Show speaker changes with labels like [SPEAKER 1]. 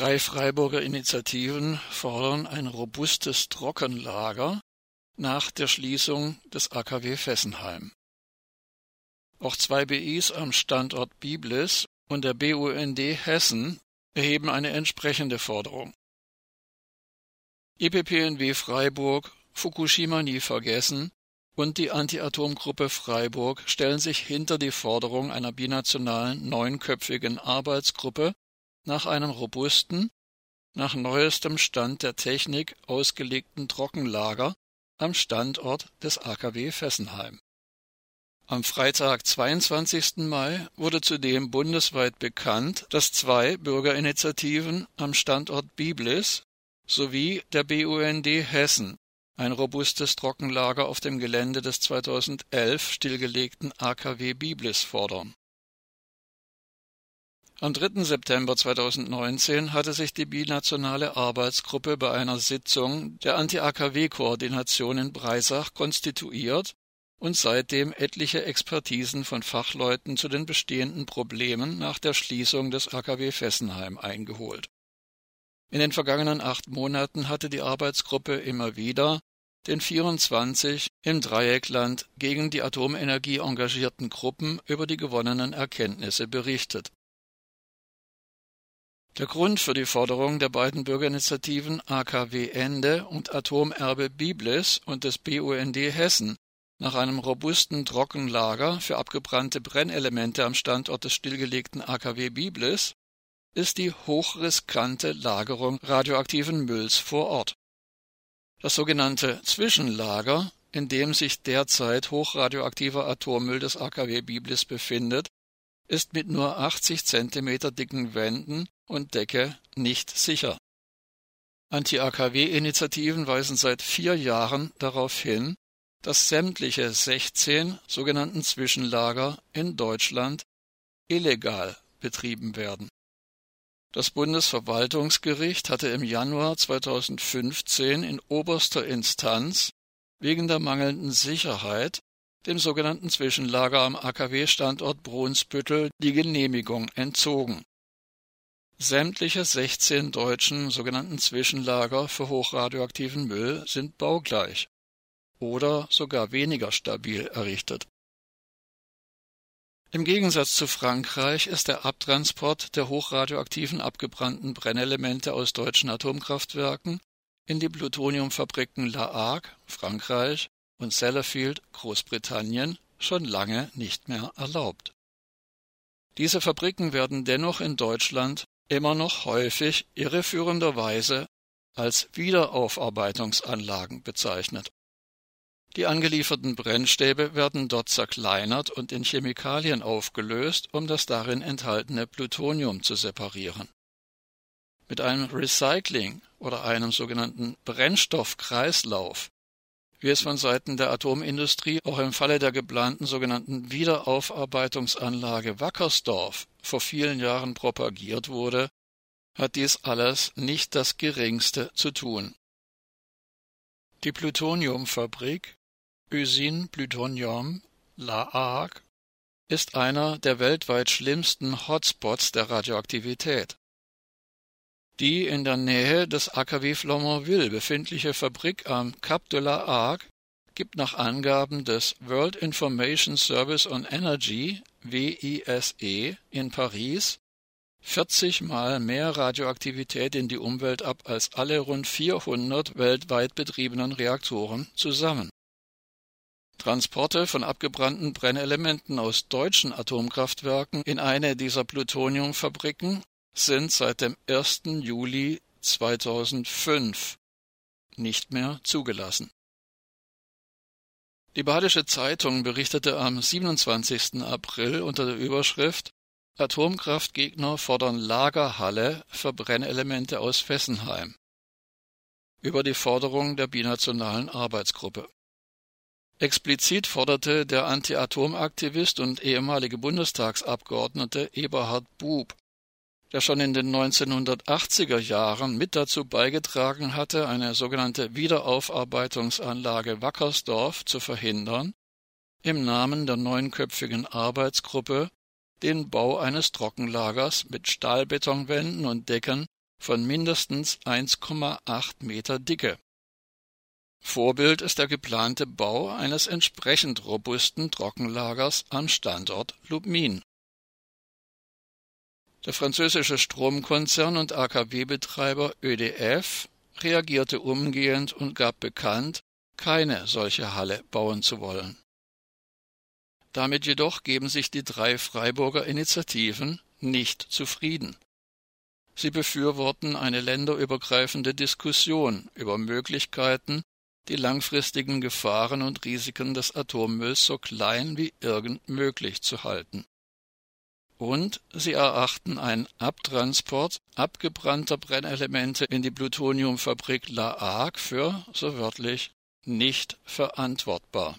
[SPEAKER 1] Drei Freiburger Initiativen fordern ein robustes Trockenlager nach der Schließung des AKW Fessenheim. Auch zwei BIs am Standort Biblis und der BUND Hessen erheben eine entsprechende Forderung. EPPNW Freiburg, Fukushima nie vergessen und die Anti-Atom-Gruppe Freiburg stellen sich hinter die Forderung einer binationalen neunköpfigen Arbeitsgruppe nach einem robusten, nach neuestem Stand der Technik ausgelegten Trockenlager am Standort des AKW Fessenheim. Am Freitag, 22. Mai, wurde zudem bundesweit bekannt, dass zwei Bürgerinitiativen am Standort Biblis sowie der BUND Hessen ein robustes Trockenlager auf dem Gelände des 2011 stillgelegten AKW Biblis fordern. Am 3. September 2019 hatte sich die binationale Arbeitsgruppe bei einer Sitzung der Anti-AKW-Koordination in Breisach konstituiert und seitdem etliche Expertisen von Fachleuten zu den bestehenden Problemen nach der Schließung des AKW Fessenheim eingeholt. In den vergangenen acht Monaten hatte die Arbeitsgruppe immer wieder den 24 im Dreieckland gegen die Atomenergie engagierten Gruppen über die gewonnenen Erkenntnisse berichtet. Der Grund für die Forderung der beiden Bürgerinitiativen AKW Ende und Atomerbe Biblis und des BUND Hessen nach einem robusten Trockenlager für abgebrannte Brennelemente am Standort des stillgelegten AKW Biblis ist die hochriskante Lagerung radioaktiven Mülls vor Ort. Das sogenannte Zwischenlager, in dem sich derzeit hochradioaktiver Atommüll des AKW Biblis befindet, ist mit nur 80 Zentimeter dicken Wänden und Decke nicht sicher. Anti-AKW-Initiativen weisen seit vier Jahren darauf hin, dass sämtliche 16 sogenannten Zwischenlager in Deutschland illegal betrieben werden. Das Bundesverwaltungsgericht hatte im Januar 2015 in oberster Instanz wegen der mangelnden Sicherheit dem sogenannten Zwischenlager am AKW-Standort Brunsbüttel die Genehmigung entzogen. Sämtliche 16 deutschen sogenannten Zwischenlager für hochradioaktiven Müll sind baugleich oder sogar weniger stabil errichtet. Im Gegensatz zu Frankreich ist der Abtransport der hochradioaktiven abgebrannten Brennelemente aus deutschen Atomkraftwerken in die Plutoniumfabriken La Hague, Frankreich, und Sellafield, Großbritannien, schon lange nicht mehr erlaubt. Diese Fabriken werden dennoch in Deutschland immer noch häufig irreführenderweise als Wiederaufarbeitungsanlagen bezeichnet. Die angelieferten Brennstäbe werden dort zerkleinert und in Chemikalien aufgelöst, um das darin enthaltene Plutonium zu separieren. Mit einem Recycling oder einem sogenannten Brennstoffkreislauf, wie es von Seiten der Atomindustrie auch im Falle der geplanten sogenannten Wiederaufarbeitungsanlage Wackersdorf vor vielen Jahren propagiert wurde, hat dies alles nicht das geringste zu tun. Die Plutoniumfabrik Usine Plutonium La Hague ist einer der weltweit schlimmsten Hotspots der Radioaktivität. Die in der Nähe des AKW Flamanville befindliche Fabrik am Cap de la Hague gibt nach Angaben des World Information Service on Energy WISE in Paris 40 Mal mehr Radioaktivität in die Umwelt ab als alle rund 400 weltweit betriebenen Reaktoren zusammen. Transporte von abgebrannten Brennelementen aus deutschen Atomkraftwerken in eine dieser Plutoniumfabriken sind seit dem 1. Juli 2005 nicht mehr zugelassen. Die Badische Zeitung berichtete am 27. April unter der Überschrift Atomkraftgegner fordern Lagerhalle für Brennelemente aus Fessenheim über die Forderung der binationalen Arbeitsgruppe. Explizit forderte der Anti-Atom-Aktivist und ehemalige Bundestagsabgeordnete Eberhard Bub, der schon in den 1980er Jahren mit dazu beigetragen hatte, eine sogenannte Wiederaufarbeitungsanlage Wackersdorf zu verhindern, im Namen der neunköpfigen Arbeitsgruppe den Bau eines Trockenlagers mit Stahlbetonwänden und Decken von mindestens 1,8 Meter Dicke. Vorbild ist der geplante Bau eines entsprechend robusten Trockenlagers am Standort Lubmin. Der französische Stromkonzern und AKW-Betreiber ÖDF reagierte umgehend und gab bekannt, keine solche Halle bauen zu wollen. Damit jedoch geben sich die drei Freiburger Initiativen nicht zufrieden. Sie befürworten eine länderübergreifende Diskussion über Möglichkeiten, die langfristigen Gefahren und Risiken des Atommülls so klein wie irgend möglich zu halten. Und sie erachten einen Abtransport abgebrannter Brennelemente in die Plutoniumfabrik La Hague für, so wörtlich, nicht verantwortbar